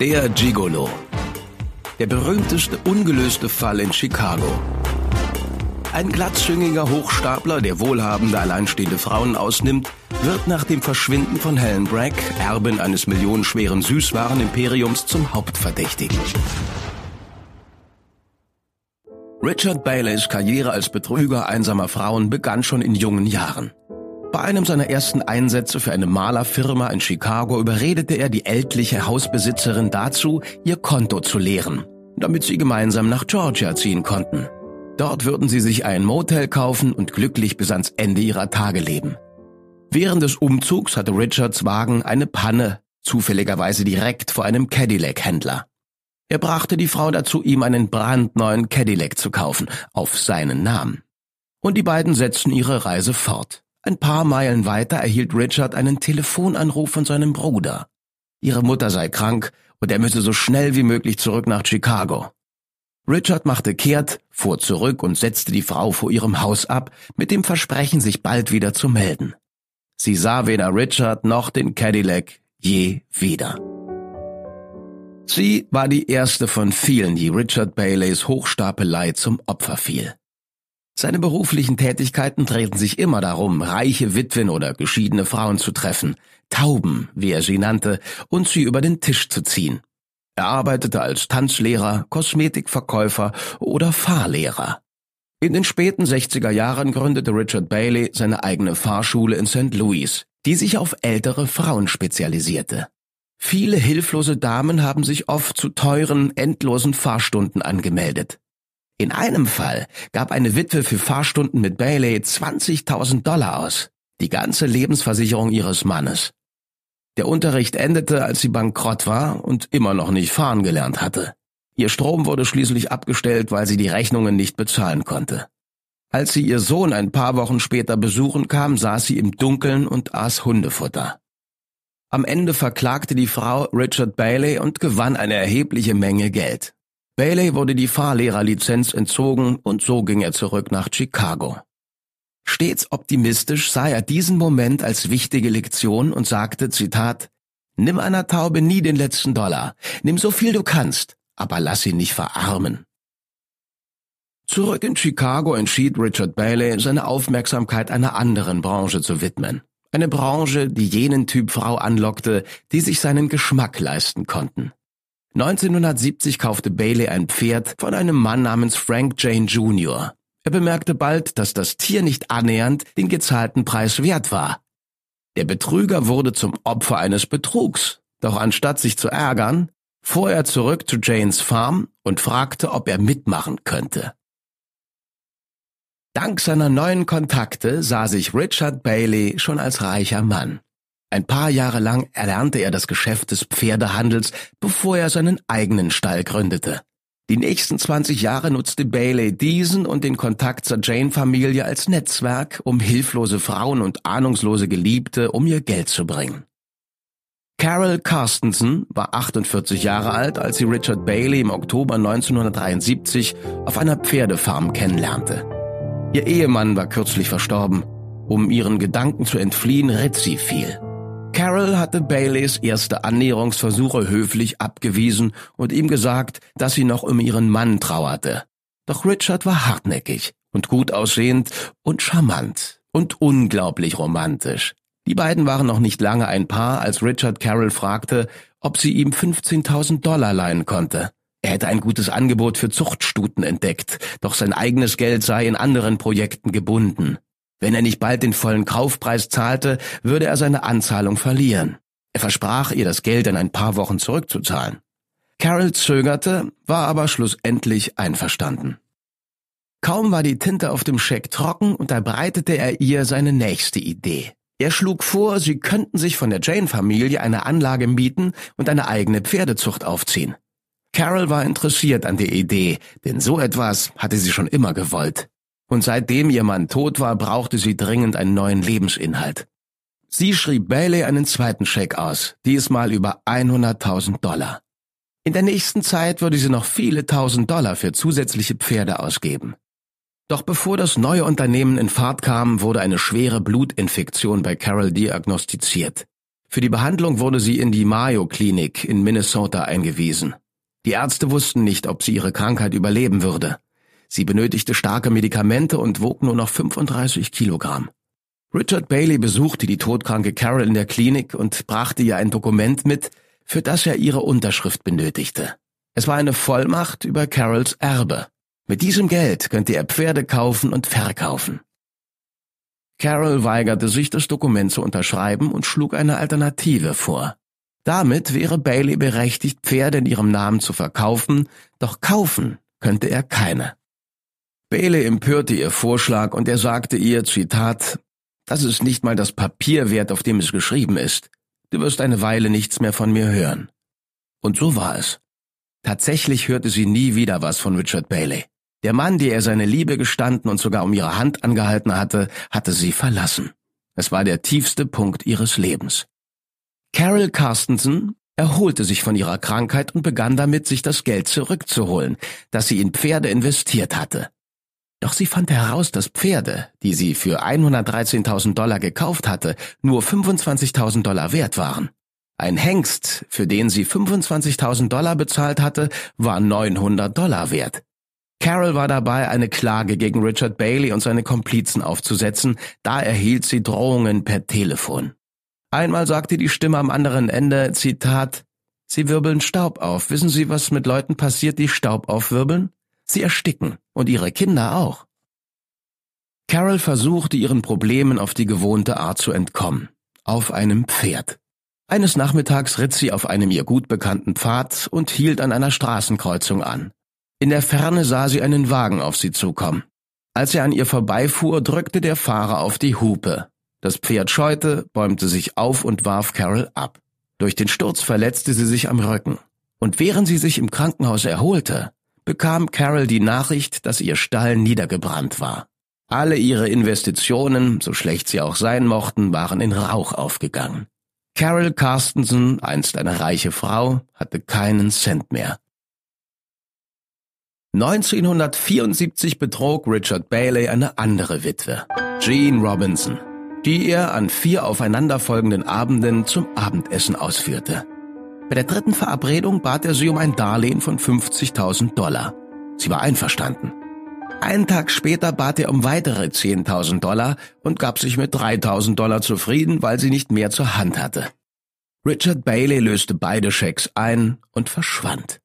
Der Gigolo. Der berühmteste ungelöste Fall in Chicago. Ein glatzschüngiger Hochstapler, der wohlhabende alleinstehende Frauen ausnimmt, wird nach dem Verschwinden von Helen Bragg, Erbin eines millionenschweren Süßwarenimperiums, zum Hauptverdächtigen. Richard Baileys Karriere als Betrüger einsamer Frauen begann schon in jungen Jahren. Bei einem seiner ersten Einsätze für eine Malerfirma in Chicago überredete er die ältliche Hausbesitzerin dazu, ihr Konto zu leeren, damit sie gemeinsam nach Georgia ziehen konnten. Dort würden sie sich ein Motel kaufen und glücklich bis ans Ende ihrer Tage leben. Während des Umzugs hatte Richards Wagen eine Panne, zufälligerweise direkt vor einem Cadillac-Händler. Er brachte die Frau dazu, ihm einen brandneuen Cadillac zu kaufen, auf seinen Namen. Und die beiden setzten ihre Reise fort. Ein paar Meilen weiter erhielt Richard einen Telefonanruf von seinem Bruder. Ihre Mutter sei krank und er müsse so schnell wie möglich zurück nach Chicago. Richard machte kehrt, fuhr zurück und setzte die Frau vor ihrem Haus ab, mit dem Versprechen, sich bald wieder zu melden. Sie sah weder Richard noch den Cadillac je wieder. Sie war die erste von vielen, die Richard Baileys Hochstapelei zum Opfer fiel. Seine beruflichen Tätigkeiten drehten sich immer darum, reiche Witwen oder geschiedene Frauen zu treffen, Tauben, wie er sie nannte, und sie über den Tisch zu ziehen. Er arbeitete als Tanzlehrer, Kosmetikverkäufer oder Fahrlehrer. In den späten 60er Jahren gründete Richard Bailey seine eigene Fahrschule in St. Louis, die sich auf ältere Frauen spezialisierte. Viele hilflose Damen haben sich oft zu teuren, endlosen Fahrstunden angemeldet. In einem Fall gab eine Witwe für Fahrstunden mit Bailey 20.000 Dollar aus, die ganze Lebensversicherung ihres Mannes. Der Unterricht endete, als sie bankrott war und immer noch nicht fahren gelernt hatte. Ihr Strom wurde schließlich abgestellt, weil sie die Rechnungen nicht bezahlen konnte. Als sie ihr Sohn ein paar Wochen später besuchen kam, saß sie im Dunkeln und aß Hundefutter. Am Ende verklagte die Frau Richard Bailey und gewann eine erhebliche Menge Geld. Bailey wurde die Fahrlehrerlizenz entzogen und so ging er zurück nach Chicago. Stets optimistisch sah er diesen Moment als wichtige Lektion und sagte, Zitat, Nimm einer Taube nie den letzten Dollar, nimm so viel du kannst, aber lass sie nicht verarmen. Zurück in Chicago entschied Richard Bailey, seine Aufmerksamkeit einer anderen Branche zu widmen. Eine Branche, die jenen Typ Frau anlockte, die sich seinen Geschmack leisten konnten. 1970 kaufte Bailey ein Pferd von einem Mann namens Frank Jane Jr. Er bemerkte bald, dass das Tier nicht annähernd den gezahlten Preis wert war. Der Betrüger wurde zum Opfer eines Betrugs, doch anstatt sich zu ärgern, fuhr er zurück zu Janes Farm und fragte, ob er mitmachen könnte. Dank seiner neuen Kontakte sah sich Richard Bailey schon als reicher Mann. Ein paar Jahre lang erlernte er das Geschäft des Pferdehandels, bevor er seinen eigenen Stall gründete. Die nächsten 20 Jahre nutzte Bailey diesen und den Kontakt zur Jane-Familie als Netzwerk, um hilflose Frauen und ahnungslose Geliebte um ihr Geld zu bringen. Carol Carstensen war 48 Jahre alt, als sie Richard Bailey im Oktober 1973 auf einer Pferdefarm kennenlernte. Ihr Ehemann war kürzlich verstorben. Um ihren Gedanken zu entfliehen, ritt sie viel. Carol hatte Baileys erste Annäherungsversuche höflich abgewiesen und ihm gesagt, dass sie noch um ihren Mann trauerte. Doch Richard war hartnäckig und gut aussehend und charmant und unglaublich romantisch. Die beiden waren noch nicht lange ein Paar, als Richard Carol fragte, ob sie ihm 15.000 Dollar leihen konnte. Er hätte ein gutes Angebot für Zuchtstuten entdeckt, doch sein eigenes Geld sei in anderen Projekten gebunden. Wenn er nicht bald den vollen Kaufpreis zahlte, würde er seine Anzahlung verlieren. Er versprach ihr das Geld in ein paar Wochen zurückzuzahlen. Carol zögerte, war aber schlussendlich einverstanden. Kaum war die Tinte auf dem Scheck trocken, unterbreitete er ihr seine nächste Idee. Er schlug vor, sie könnten sich von der Jane-Familie eine Anlage mieten und eine eigene Pferdezucht aufziehen. Carol war interessiert an der Idee, denn so etwas hatte sie schon immer gewollt. Und seitdem ihr Mann tot war, brauchte sie dringend einen neuen Lebensinhalt. Sie schrieb Bailey einen zweiten Scheck aus, diesmal über 100.000 Dollar. In der nächsten Zeit würde sie noch viele tausend Dollar für zusätzliche Pferde ausgeben. Doch bevor das neue Unternehmen in Fahrt kam, wurde eine schwere Blutinfektion bei Carol diagnostiziert. Für die Behandlung wurde sie in die Mayo Klinik in Minnesota eingewiesen. Die Ärzte wussten nicht, ob sie ihre Krankheit überleben würde. Sie benötigte starke Medikamente und wog nur noch 35 Kilogramm. Richard Bailey besuchte die todkranke Carol in der Klinik und brachte ihr ein Dokument mit, für das er ihre Unterschrift benötigte. Es war eine Vollmacht über Carols Erbe. Mit diesem Geld könnte er Pferde kaufen und verkaufen. Carol weigerte sich, das Dokument zu unterschreiben und schlug eine Alternative vor. Damit wäre Bailey berechtigt, Pferde in ihrem Namen zu verkaufen, doch kaufen könnte er keine. Bailey empörte ihr Vorschlag und er sagte ihr, Zitat, das ist nicht mal das Papier wert, auf dem es geschrieben ist. Du wirst eine Weile nichts mehr von mir hören. Und so war es. Tatsächlich hörte sie nie wieder was von Richard Bailey. Der Mann, der er seine Liebe gestanden und sogar um ihre Hand angehalten hatte, hatte sie verlassen. Es war der tiefste Punkt ihres Lebens. Carol Carstensen erholte sich von ihrer Krankheit und begann damit, sich das Geld zurückzuholen, das sie in Pferde investiert hatte. Doch sie fand heraus, dass Pferde, die sie für 113.000 Dollar gekauft hatte, nur 25.000 Dollar wert waren. Ein Hengst, für den sie 25.000 Dollar bezahlt hatte, war 900 Dollar wert. Carol war dabei, eine Klage gegen Richard Bailey und seine Komplizen aufzusetzen, da erhielt sie Drohungen per Telefon. Einmal sagte die Stimme am anderen Ende, Zitat, Sie wirbeln Staub auf. Wissen Sie, was mit Leuten passiert, die Staub aufwirbeln? Sie ersticken und ihre Kinder auch. Carol versuchte ihren Problemen auf die gewohnte Art zu entkommen. Auf einem Pferd. Eines Nachmittags ritt sie auf einem ihr gut bekannten Pfad und hielt an einer Straßenkreuzung an. In der Ferne sah sie einen Wagen auf sie zukommen. Als er an ihr vorbeifuhr, drückte der Fahrer auf die Hupe. Das Pferd scheute, bäumte sich auf und warf Carol ab. Durch den Sturz verletzte sie sich am Rücken. Und während sie sich im Krankenhaus erholte, bekam Carol die Nachricht, dass ihr Stall niedergebrannt war. Alle ihre Investitionen, so schlecht sie auch sein mochten, waren in Rauch aufgegangen. Carol Carstensen, einst eine reiche Frau, hatte keinen Cent mehr. 1974 betrog Richard Bailey eine andere Witwe, Jean Robinson, die er an vier aufeinanderfolgenden Abenden zum Abendessen ausführte. Bei der dritten Verabredung bat er sie um ein Darlehen von 50.000 Dollar. Sie war einverstanden. Einen Tag später bat er um weitere 10.000 Dollar und gab sich mit 3.000 Dollar zufrieden, weil sie nicht mehr zur Hand hatte. Richard Bailey löste beide Schecks ein und verschwand.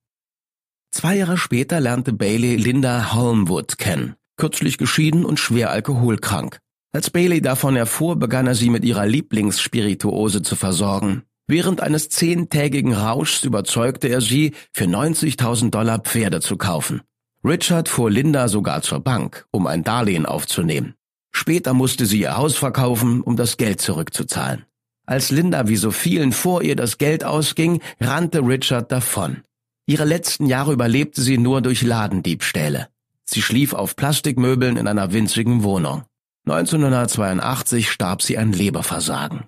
Zwei Jahre später lernte Bailey Linda Holmwood kennen, kürzlich geschieden und schwer alkoholkrank. Als Bailey davon erfuhr, begann er sie mit ihrer Lieblingsspirituose zu versorgen. Während eines zehntägigen Rauschs überzeugte er sie, für 90.000 Dollar Pferde zu kaufen. Richard fuhr Linda sogar zur Bank, um ein Darlehen aufzunehmen. Später musste sie ihr Haus verkaufen, um das Geld zurückzuzahlen. Als Linda wie so vielen vor ihr das Geld ausging, rannte Richard davon. Ihre letzten Jahre überlebte sie nur durch Ladendiebstähle. Sie schlief auf Plastikmöbeln in einer winzigen Wohnung. 1982 starb sie an Leberversagen.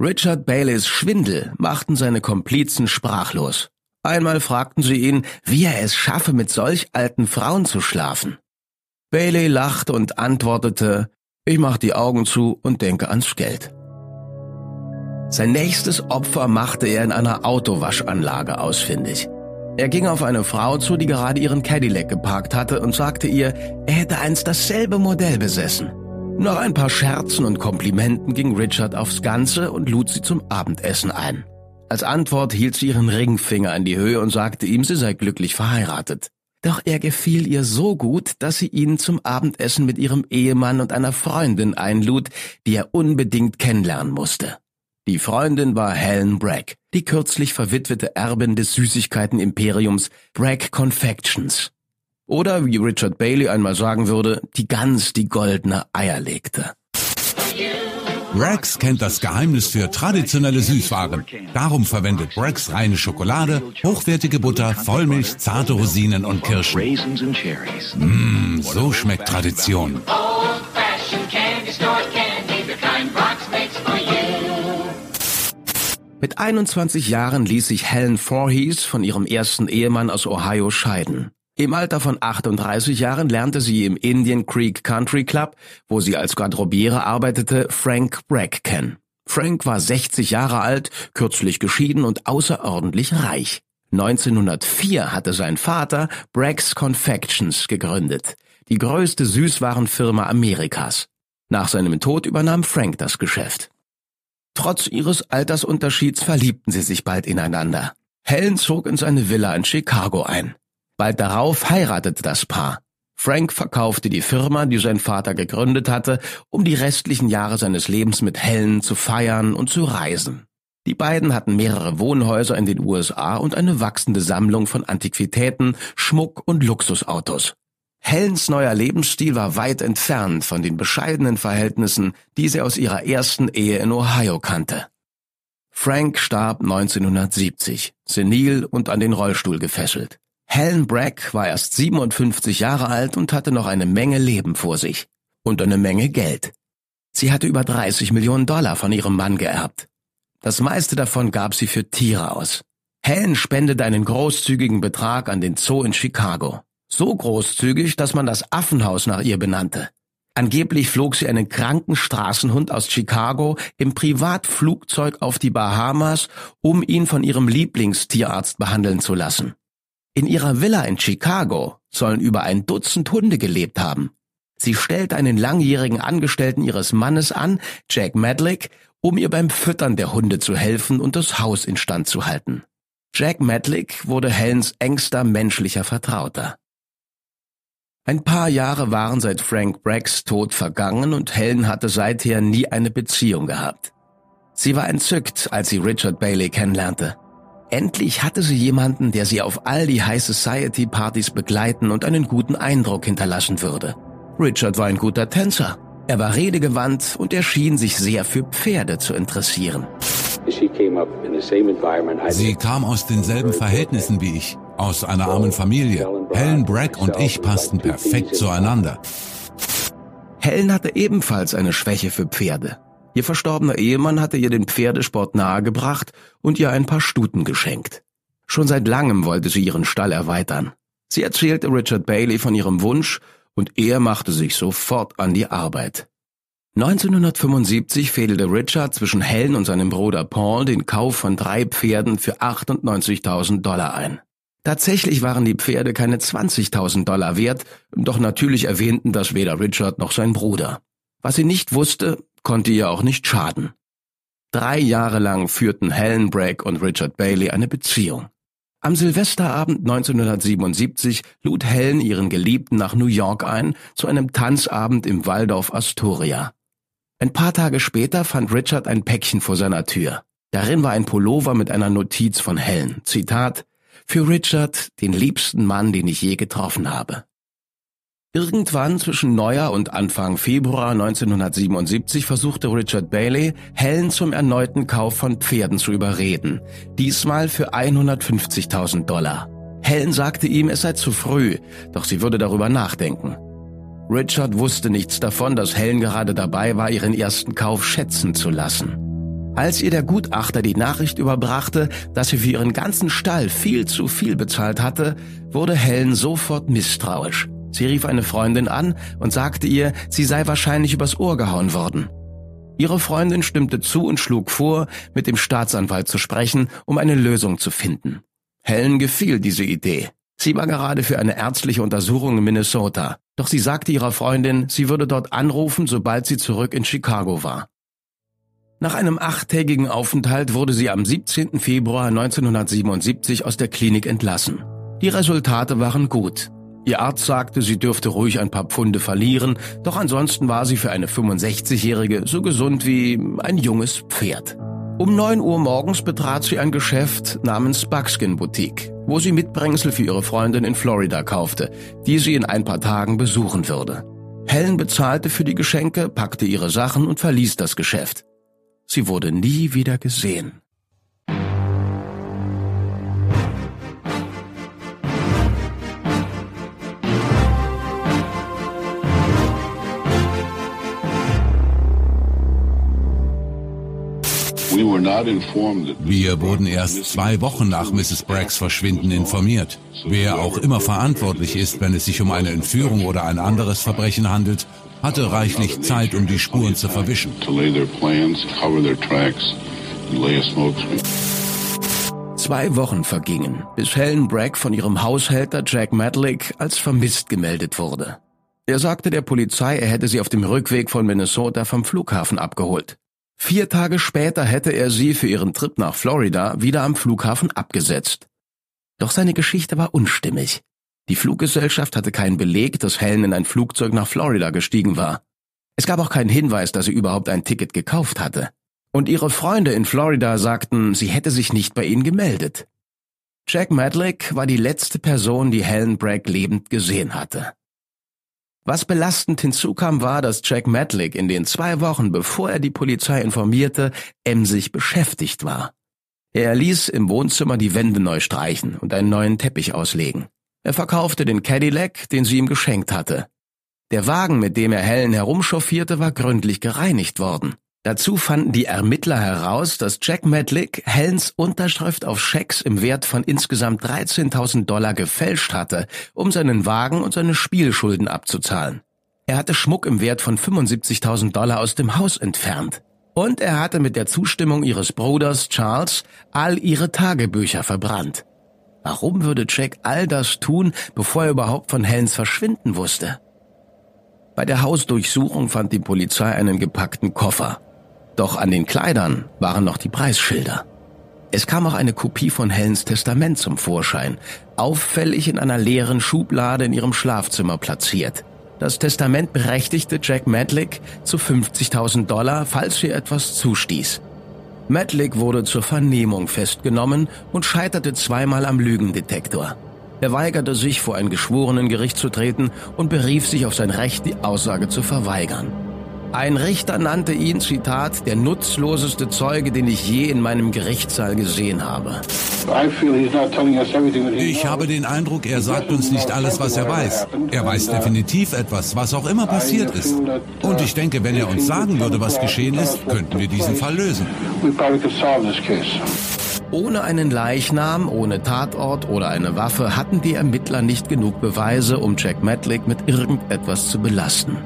Richard Baileys Schwindel machten seine Komplizen sprachlos. Einmal fragten sie ihn, wie er es schaffe, mit solch alten Frauen zu schlafen. Bailey lachte und antwortete, ich mach die Augen zu und denke ans Geld. Sein nächstes Opfer machte er in einer Autowaschanlage ausfindig. Er ging auf eine Frau zu, die gerade ihren Cadillac geparkt hatte und sagte ihr, er hätte einst dasselbe Modell besessen. Nach ein paar Scherzen und Komplimenten ging Richard aufs Ganze und lud sie zum Abendessen ein. Als Antwort hielt sie ihren Ringfinger in die Höhe und sagte ihm, sie sei glücklich verheiratet. Doch er gefiel ihr so gut, dass sie ihn zum Abendessen mit ihrem Ehemann und einer Freundin einlud, die er unbedingt kennenlernen musste. Die Freundin war Helen Bragg, die kürzlich verwitwete Erbin des Süßigkeiten-Imperiums Bragg Confections. Oder wie Richard Bailey einmal sagen würde, die Gans, die goldene Eier legte. Rex kennt das Geheimnis für traditionelle Süßwaren. Darum verwendet Rex reine Schokolade, hochwertige Butter, Vollmilch, zarte Rosinen und Kirschen. Mmh, so schmeckt Tradition. Mit 21 Jahren ließ sich Helen Voorhees von ihrem ersten Ehemann aus Ohio scheiden. Im Alter von 38 Jahren lernte sie im Indian Creek Country Club, wo sie als Garderobiere arbeitete, Frank Bragg kennen. Frank war 60 Jahre alt, kürzlich geschieden und außerordentlich reich. 1904 hatte sein Vater Bragg's Confections gegründet, die größte Süßwarenfirma Amerikas. Nach seinem Tod übernahm Frank das Geschäft. Trotz ihres Altersunterschieds verliebten sie sich bald ineinander. Helen zog in seine Villa in Chicago ein. Bald darauf heiratete das Paar. Frank verkaufte die Firma, die sein Vater gegründet hatte, um die restlichen Jahre seines Lebens mit Helen zu feiern und zu reisen. Die beiden hatten mehrere Wohnhäuser in den USA und eine wachsende Sammlung von Antiquitäten, Schmuck und Luxusautos. Helens neuer Lebensstil war weit entfernt von den bescheidenen Verhältnissen, die sie aus ihrer ersten Ehe in Ohio kannte. Frank starb 1970, senil und an den Rollstuhl gefesselt. Helen Bragg war erst 57 Jahre alt und hatte noch eine Menge Leben vor sich. Und eine Menge Geld. Sie hatte über 30 Millionen Dollar von ihrem Mann geerbt. Das meiste davon gab sie für Tiere aus. Helen spendete einen großzügigen Betrag an den Zoo in Chicago. So großzügig, dass man das Affenhaus nach ihr benannte. Angeblich flog sie einen kranken Straßenhund aus Chicago im Privatflugzeug auf die Bahamas, um ihn von ihrem Lieblingstierarzt behandeln zu lassen. In ihrer Villa in Chicago sollen über ein Dutzend Hunde gelebt haben. Sie stellt einen langjährigen Angestellten ihres Mannes an, Jack Madlick, um ihr beim Füttern der Hunde zu helfen und das Haus instand zu halten. Jack Madlick wurde Helens engster menschlicher Vertrauter. Ein paar Jahre waren seit Frank Braggs Tod vergangen und Helen hatte seither nie eine Beziehung gehabt. Sie war entzückt, als sie Richard Bailey kennenlernte. Endlich hatte sie jemanden, der sie auf all die High Society Partys begleiten und einen guten Eindruck hinterlassen würde. Richard war ein guter Tänzer. Er war redegewandt und er schien sich sehr für Pferde zu interessieren. Sie kam aus denselben Verhältnissen wie ich, aus einer armen Familie. Helen Bragg und ich passten perfekt zueinander. Helen hatte ebenfalls eine Schwäche für Pferde. Ihr verstorbener Ehemann hatte ihr den Pferdesport nahegebracht und ihr ein paar Stuten geschenkt. Schon seit langem wollte sie ihren Stall erweitern. Sie erzählte Richard Bailey von ihrem Wunsch und er machte sich sofort an die Arbeit. 1975 fädelte Richard zwischen Helen und seinem Bruder Paul den Kauf von drei Pferden für 98.000 Dollar ein. Tatsächlich waren die Pferde keine 20.000 Dollar wert, doch natürlich erwähnten das weder Richard noch sein Bruder. Was sie nicht wusste, konnte ihr auch nicht schaden. Drei Jahre lang führten Helen Bragg und Richard Bailey eine Beziehung. Am Silvesterabend 1977 lud Helen ihren Geliebten nach New York ein zu einem Tanzabend im Waldorf Astoria. Ein paar Tage später fand Richard ein Päckchen vor seiner Tür. Darin war ein Pullover mit einer Notiz von Helen. Zitat Für Richard, den liebsten Mann, den ich je getroffen habe. Irgendwann zwischen Neujahr und Anfang Februar 1977 versuchte Richard Bailey, Helen zum erneuten Kauf von Pferden zu überreden. Diesmal für 150.000 Dollar. Helen sagte ihm, es sei zu früh, doch sie würde darüber nachdenken. Richard wusste nichts davon, dass Helen gerade dabei war, ihren ersten Kauf schätzen zu lassen. Als ihr der Gutachter die Nachricht überbrachte, dass sie für ihren ganzen Stall viel zu viel bezahlt hatte, wurde Helen sofort misstrauisch. Sie rief eine Freundin an und sagte ihr, sie sei wahrscheinlich übers Ohr gehauen worden. Ihre Freundin stimmte zu und schlug vor, mit dem Staatsanwalt zu sprechen, um eine Lösung zu finden. Helen gefiel diese Idee. Sie war gerade für eine ärztliche Untersuchung in Minnesota, doch sie sagte ihrer Freundin, sie würde dort anrufen, sobald sie zurück in Chicago war. Nach einem achttägigen Aufenthalt wurde sie am 17. Februar 1977 aus der Klinik entlassen. Die Resultate waren gut. Ihr Arzt sagte, sie dürfte ruhig ein paar Pfunde verlieren, doch ansonsten war sie für eine 65-Jährige so gesund wie ein junges Pferd. Um 9 Uhr morgens betrat sie ein Geschäft namens Buckskin Boutique, wo sie Mitbringsel für ihre Freundin in Florida kaufte, die sie in ein paar Tagen besuchen würde. Helen bezahlte für die Geschenke, packte ihre Sachen und verließ das Geschäft. Sie wurde nie wieder gesehen. Wir wurden erst zwei Wochen nach Mrs. Braggs Verschwinden informiert. Wer auch immer verantwortlich ist, wenn es sich um eine Entführung oder ein anderes Verbrechen handelt, hatte reichlich Zeit, um die Spuren zu verwischen. Zwei Wochen vergingen, bis Helen Bragg von ihrem Haushälter Jack Madlick als vermisst gemeldet wurde. Er sagte der Polizei, er hätte sie auf dem Rückweg von Minnesota vom Flughafen abgeholt. Vier Tage später hätte er sie für ihren Trip nach Florida wieder am Flughafen abgesetzt. Doch seine Geschichte war unstimmig. Die Fluggesellschaft hatte keinen Beleg, dass Helen in ein Flugzeug nach Florida gestiegen war. Es gab auch keinen Hinweis, dass sie überhaupt ein Ticket gekauft hatte. Und ihre Freunde in Florida sagten, sie hätte sich nicht bei ihnen gemeldet. Jack Madlick war die letzte Person, die Helen Bragg lebend gesehen hatte. Was belastend hinzukam, war, dass Jack Matlick in den zwei Wochen, bevor er die Polizei informierte, emsig beschäftigt war. Er ließ im Wohnzimmer die Wände neu streichen und einen neuen Teppich auslegen. Er verkaufte den Cadillac, den sie ihm geschenkt hatte. Der Wagen, mit dem er Helen herumchauffierte, war gründlich gereinigt worden. Dazu fanden die Ermittler heraus, dass Jack Medlick Helens Unterschrift auf Schecks im Wert von insgesamt 13.000 Dollar gefälscht hatte, um seinen Wagen und seine Spielschulden abzuzahlen. Er hatte Schmuck im Wert von 75.000 Dollar aus dem Haus entfernt. Und er hatte mit der Zustimmung ihres Bruders Charles all ihre Tagebücher verbrannt. Warum würde Jack all das tun, bevor er überhaupt von Helens Verschwinden wusste? Bei der Hausdurchsuchung fand die Polizei einen gepackten Koffer. Doch an den Kleidern waren noch die Preisschilder. Es kam auch eine Kopie von Helens Testament zum Vorschein, auffällig in einer leeren Schublade in ihrem Schlafzimmer platziert. Das Testament berechtigte Jack Madlick zu 50.000 Dollar, falls sie etwas zustieß. Madlick wurde zur Vernehmung festgenommen und scheiterte zweimal am Lügendetektor. Er weigerte sich, vor ein Geschworenengericht zu treten und berief sich auf sein Recht, die Aussage zu verweigern. Ein Richter nannte ihn, Zitat, der nutzloseste Zeuge, den ich je in meinem Gerichtssaal gesehen habe. Ich habe den Eindruck, er sagt uns nicht alles, was er weiß. Er weiß definitiv etwas, was auch immer passiert ist. Und ich denke, wenn er uns sagen würde, was geschehen ist, könnten wir diesen Fall lösen. Ohne einen Leichnam, ohne Tatort oder eine Waffe hatten die Ermittler nicht genug Beweise, um Jack Matlick mit irgendetwas zu belasten.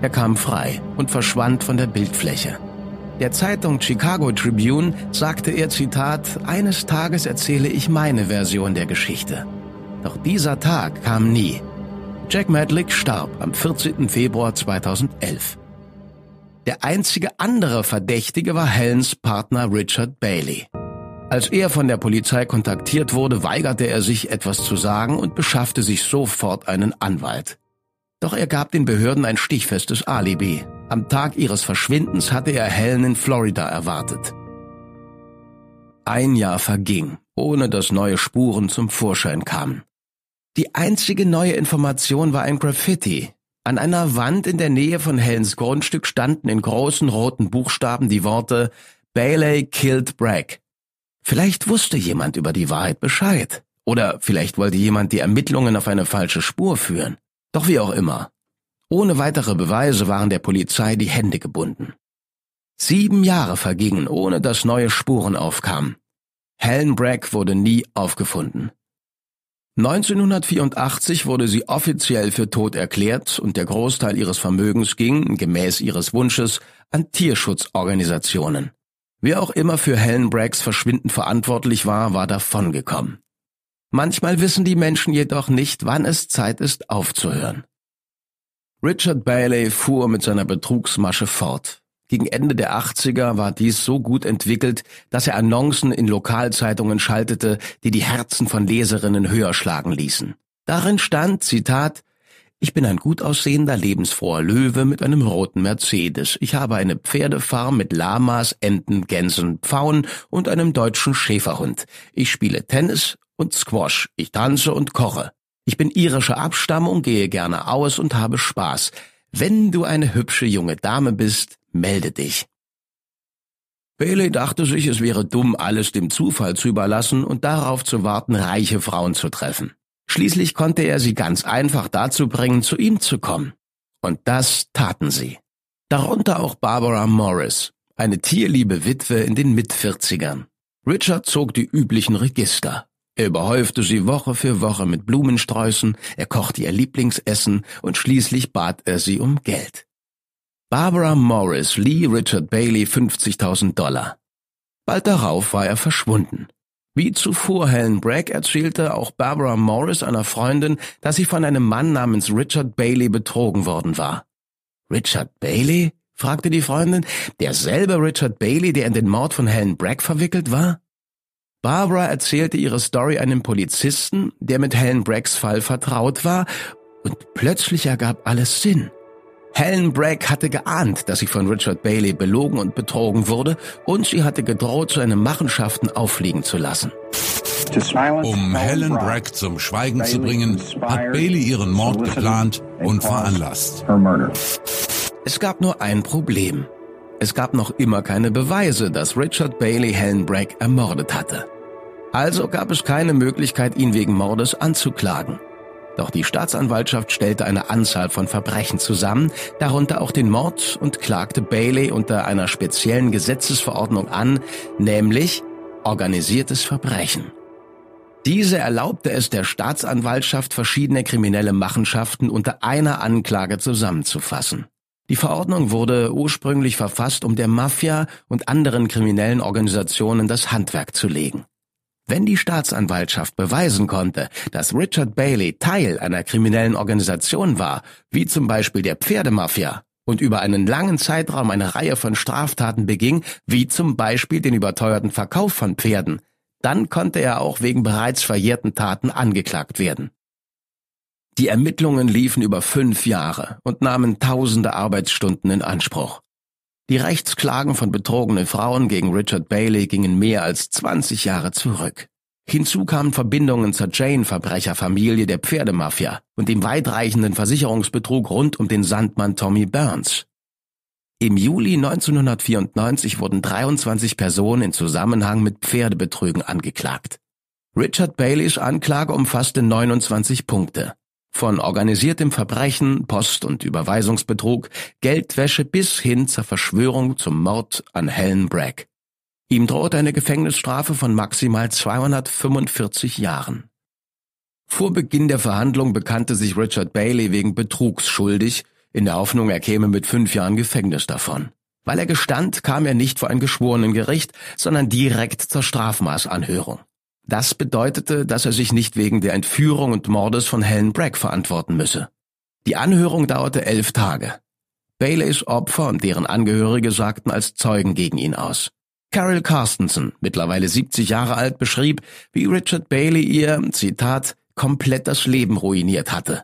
Er kam frei und verschwand von der Bildfläche. Der Zeitung Chicago Tribune sagte er Zitat, eines Tages erzähle ich meine Version der Geschichte. Doch dieser Tag kam nie. Jack Madlick starb am 14. Februar 2011. Der einzige andere Verdächtige war Helens Partner Richard Bailey. Als er von der Polizei kontaktiert wurde, weigerte er sich, etwas zu sagen und beschaffte sich sofort einen Anwalt. Doch er gab den Behörden ein stichfestes Alibi. Am Tag ihres Verschwindens hatte er Helen in Florida erwartet. Ein Jahr verging, ohne dass neue Spuren zum Vorschein kamen. Die einzige neue Information war ein Graffiti. An einer Wand in der Nähe von Helens Grundstück standen in großen roten Buchstaben die Worte Bailey killed Bragg. Vielleicht wusste jemand über die Wahrheit Bescheid. Oder vielleicht wollte jemand die Ermittlungen auf eine falsche Spur führen. Doch wie auch immer. Ohne weitere Beweise waren der Polizei die Hände gebunden. Sieben Jahre vergingen, ohne dass neue Spuren aufkamen. Helen Bragg wurde nie aufgefunden. 1984 wurde sie offiziell für tot erklärt und der Großteil ihres Vermögens ging, gemäß ihres Wunsches, an Tierschutzorganisationen. Wer auch immer für Helen Braggs Verschwinden verantwortlich war, war davongekommen. Manchmal wissen die Menschen jedoch nicht, wann es Zeit ist, aufzuhören. Richard Bailey fuhr mit seiner Betrugsmasche fort. Gegen Ende der 80er war dies so gut entwickelt, dass er Annoncen in Lokalzeitungen schaltete, die die Herzen von Leserinnen höher schlagen ließen. Darin stand, Zitat, ich bin ein gut aussehender, lebensfroher Löwe mit einem roten Mercedes. Ich habe eine Pferdefarm mit Lamas, Enten, Gänsen, Pfauen und einem deutschen Schäferhund. Ich spiele Tennis und Squash. Ich tanze und koche. Ich bin irischer Abstammung, gehe gerne aus und habe Spaß. Wenn du eine hübsche junge Dame bist, melde dich. Bailey dachte sich, es wäre dumm, alles dem Zufall zu überlassen und darauf zu warten, reiche Frauen zu treffen. Schließlich konnte er sie ganz einfach dazu bringen, zu ihm zu kommen. Und das taten sie. Darunter auch Barbara Morris, eine tierliebe Witwe in den Mitvierzigern. Richard zog die üblichen Register. Er überhäufte sie Woche für Woche mit Blumensträußen, er kochte ihr Lieblingsessen und schließlich bat er sie um Geld. Barbara Morris lieh Richard Bailey 50.000 Dollar. Bald darauf war er verschwunden. Wie zuvor Helen Bragg erzählte auch Barbara Morris einer Freundin, dass sie von einem Mann namens Richard Bailey betrogen worden war. Richard Bailey? fragte die Freundin. Derselbe Richard Bailey, der in den Mord von Helen Bragg verwickelt war? Barbara erzählte ihre Story einem Polizisten, der mit Helen Braggs Fall vertraut war, und plötzlich ergab alles Sinn. Helen Bragg hatte geahnt, dass sie von Richard Bailey belogen und betrogen wurde, und sie hatte gedroht, seine Machenschaften auffliegen zu lassen. Um Helen Bragg zum Schweigen zu bringen, hat Bailey ihren Mord geplant und veranlasst. Es gab nur ein Problem. Es gab noch immer keine Beweise, dass Richard Bailey Helen Bragg ermordet hatte. Also gab es keine Möglichkeit, ihn wegen Mordes anzuklagen. Doch die Staatsanwaltschaft stellte eine Anzahl von Verbrechen zusammen, darunter auch den Mord, und klagte Bailey unter einer speziellen Gesetzesverordnung an, nämlich organisiertes Verbrechen. Diese erlaubte es der Staatsanwaltschaft, verschiedene kriminelle Machenschaften unter einer Anklage zusammenzufassen. Die Verordnung wurde ursprünglich verfasst, um der Mafia und anderen kriminellen Organisationen das Handwerk zu legen. Wenn die Staatsanwaltschaft beweisen konnte, dass Richard Bailey Teil einer kriminellen Organisation war, wie zum Beispiel der Pferdemafia, und über einen langen Zeitraum eine Reihe von Straftaten beging, wie zum Beispiel den überteuerten Verkauf von Pferden, dann konnte er auch wegen bereits verjährten Taten angeklagt werden. Die Ermittlungen liefen über fünf Jahre und nahmen tausende Arbeitsstunden in Anspruch. Die Rechtsklagen von betrogenen Frauen gegen Richard Bailey gingen mehr als 20 Jahre zurück. Hinzu kamen Verbindungen zur Jane-Verbrecherfamilie der Pferdemafia und dem weitreichenden Versicherungsbetrug rund um den Sandmann Tommy Burns. Im Juli 1994 wurden 23 Personen in Zusammenhang mit Pferdebetrügen angeklagt. Richard Baileys Anklage umfasste 29 Punkte. Von organisiertem Verbrechen, Post- und Überweisungsbetrug, Geldwäsche bis hin zur Verschwörung zum Mord an Helen Bragg. Ihm droht eine Gefängnisstrafe von maximal 245 Jahren. Vor Beginn der Verhandlung bekannte sich Richard Bailey wegen Betrugs schuldig, in der Hoffnung, er käme mit fünf Jahren Gefängnis davon. Weil er gestand, kam er nicht vor ein Geschworenengericht, sondern direkt zur Strafmaßanhörung. Das bedeutete, dass er sich nicht wegen der Entführung und Mordes von Helen Bragg verantworten müsse. Die Anhörung dauerte elf Tage. Baileys Opfer und deren Angehörige sagten als Zeugen gegen ihn aus. Carol Carstensen, mittlerweile 70 Jahre alt, beschrieb, wie Richard Bailey ihr, Zitat, komplett das Leben ruiniert hatte.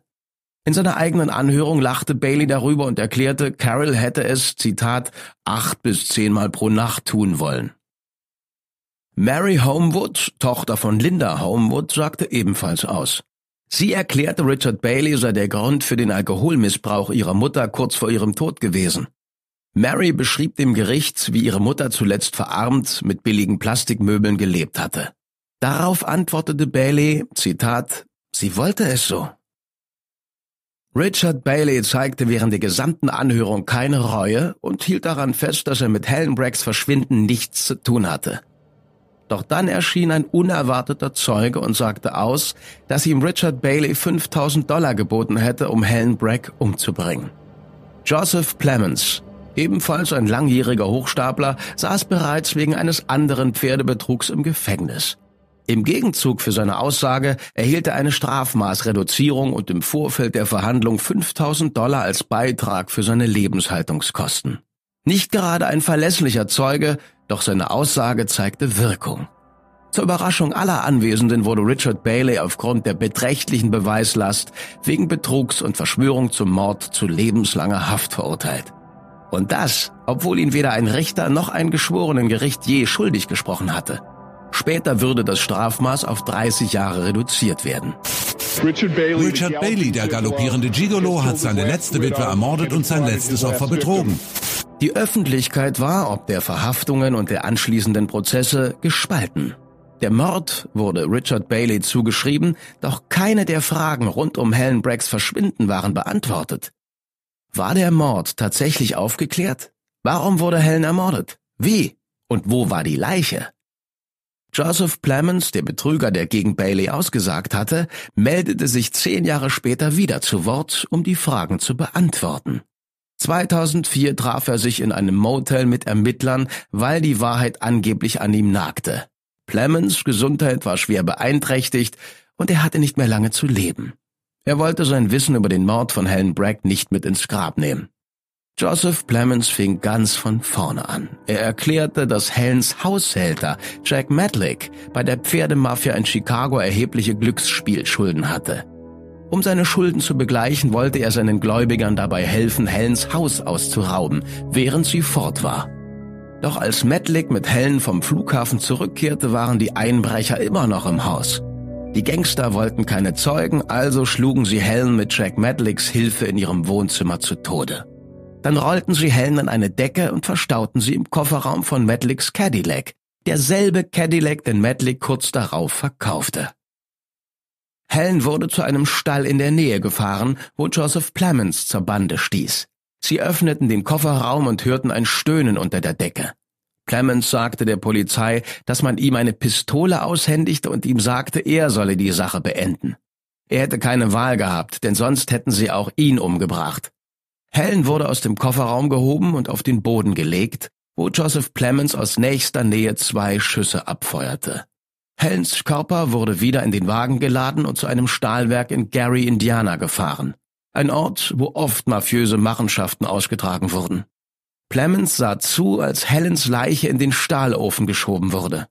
In seiner eigenen Anhörung lachte Bailey darüber und erklärte, Carol hätte es, Zitat, acht bis zehnmal pro Nacht tun wollen. Mary Homewood, Tochter von Linda Homewood, sagte ebenfalls aus. Sie erklärte, Richard Bailey sei der Grund für den Alkoholmissbrauch ihrer Mutter kurz vor ihrem Tod gewesen. Mary beschrieb dem Gericht, wie ihre Mutter zuletzt verarmt mit billigen Plastikmöbeln gelebt hatte. Darauf antwortete Bailey, Zitat, sie wollte es so. Richard Bailey zeigte während der gesamten Anhörung keine Reue und hielt daran fest, dass er mit Helen Braggs Verschwinden nichts zu tun hatte. Doch dann erschien ein unerwarteter Zeuge und sagte aus, dass ihm Richard Bailey 5000 Dollar geboten hätte, um Helen Bragg umzubringen. Joseph Plemons, ebenfalls ein langjähriger Hochstapler, saß bereits wegen eines anderen Pferdebetrugs im Gefängnis. Im Gegenzug für seine Aussage erhielt er eine Strafmaßreduzierung und im Vorfeld der Verhandlung 5000 Dollar als Beitrag für seine Lebenshaltungskosten. Nicht gerade ein verlässlicher Zeuge, doch seine Aussage zeigte Wirkung. Zur Überraschung aller Anwesenden wurde Richard Bailey aufgrund der beträchtlichen Beweislast wegen Betrugs und Verschwörung zum Mord zu lebenslanger Haft verurteilt. Und das, obwohl ihn weder ein Richter noch ein Geschworenengericht je schuldig gesprochen hatte. Später würde das Strafmaß auf 30 Jahre reduziert werden. Richard Bailey, der galoppierende Gigolo, hat seine letzte Witwe ermordet und sein letztes Opfer betrogen. Die Öffentlichkeit war, ob der Verhaftungen und der anschließenden Prozesse, gespalten. Der Mord wurde Richard Bailey zugeschrieben, doch keine der Fragen rund um Helen Braggs Verschwinden waren beantwortet. War der Mord tatsächlich aufgeklärt? Warum wurde Helen ermordet? Wie? Und wo war die Leiche? Joseph Plemons, der Betrüger, der gegen Bailey ausgesagt hatte, meldete sich zehn Jahre später wieder zu Wort, um die Fragen zu beantworten. 2004 traf er sich in einem Motel mit Ermittlern, weil die Wahrheit angeblich an ihm nagte. Plemons Gesundheit war schwer beeinträchtigt und er hatte nicht mehr lange zu leben. Er wollte sein Wissen über den Mord von Helen Bragg nicht mit ins Grab nehmen. Joseph Plemons fing ganz von vorne an. Er erklärte, dass Helens Haushälter Jack Matlick bei der Pferdemafia in Chicago erhebliche Glücksspielschulden hatte. Um seine Schulden zu begleichen, wollte er seinen Gläubigern dabei helfen, Helens Haus auszurauben, während sie fort war. Doch als Matlick mit Helen vom Flughafen zurückkehrte, waren die Einbrecher immer noch im Haus. Die Gangster wollten keine Zeugen, also schlugen sie Helen mit Jack Matlicks Hilfe in ihrem Wohnzimmer zu Tode. Dann rollten sie Helen an eine Decke und verstauten sie im Kofferraum von Matlicks Cadillac, derselbe Cadillac, den Matlick kurz darauf verkaufte. Helen wurde zu einem Stall in der Nähe gefahren, wo Joseph Plemons zur Bande stieß. Sie öffneten den Kofferraum und hörten ein Stöhnen unter der Decke. Clemens sagte der Polizei, dass man ihm eine Pistole aushändigte und ihm sagte, er solle die Sache beenden. Er hätte keine Wahl gehabt, denn sonst hätten sie auch ihn umgebracht. Helen wurde aus dem Kofferraum gehoben und auf den Boden gelegt, wo Joseph Clemens aus nächster Nähe zwei Schüsse abfeuerte. Helens Körper wurde wieder in den Wagen geladen und zu einem Stahlwerk in Gary, Indiana gefahren. Ein Ort, wo oft mafiöse Machenschaften ausgetragen wurden. Clemens sah zu, als Helens Leiche in den Stahlofen geschoben wurde.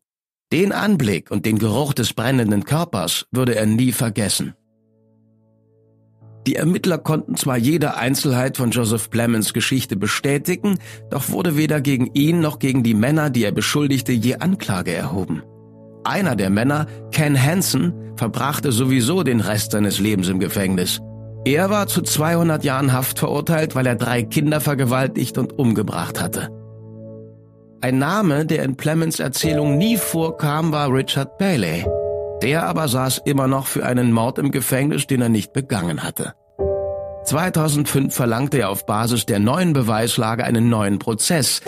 Den Anblick und den Geruch des brennenden Körpers würde er nie vergessen. Die Ermittler konnten zwar jede Einzelheit von Joseph Plemons Geschichte bestätigen, doch wurde weder gegen ihn noch gegen die Männer, die er beschuldigte, je Anklage erhoben. Einer der Männer, Ken Hansen, verbrachte sowieso den Rest seines Lebens im Gefängnis. Er war zu 200 Jahren Haft verurteilt, weil er drei Kinder vergewaltigt und umgebracht hatte. Ein Name, der in Plemons Erzählung nie vorkam, war Richard Bailey. Der aber saß immer noch für einen Mord im Gefängnis, den er nicht begangen hatte. 2005 verlangte er auf Basis der neuen Beweislage einen neuen Prozess,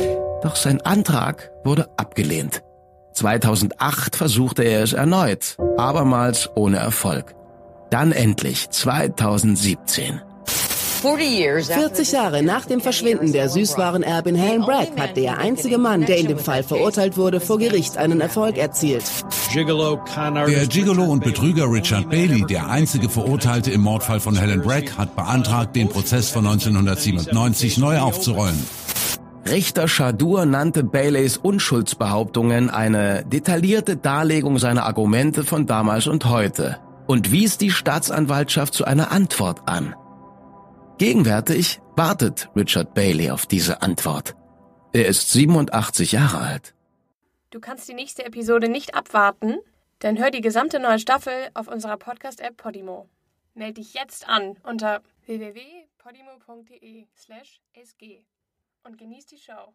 doch sein Antrag wurde abgelehnt. 2008 versuchte er es erneut, abermals ohne Erfolg. Dann endlich 2017. 40 Jahre nach dem Verschwinden der Süßwarenerbin Helen Bragg hat der einzige Mann, der in dem Fall verurteilt wurde, vor Gericht einen Erfolg erzielt. Der Gigolo und Betrüger Richard Bailey, der einzige Verurteilte im Mordfall von Helen Bragg, hat beantragt, den Prozess von 1997 neu aufzurollen. Richter Shadur nannte Baileys Unschuldsbehauptungen eine detaillierte Darlegung seiner Argumente von damals und heute und wies die Staatsanwaltschaft zu einer Antwort an. Gegenwärtig wartet Richard Bailey auf diese Antwort. Er ist 87 Jahre alt. Du kannst die nächste Episode nicht abwarten? Dann hör die gesamte neue Staffel auf unserer Podcast-App Podimo. Meld dich jetzt an unter www.podimo.de/sg und genieß die Show.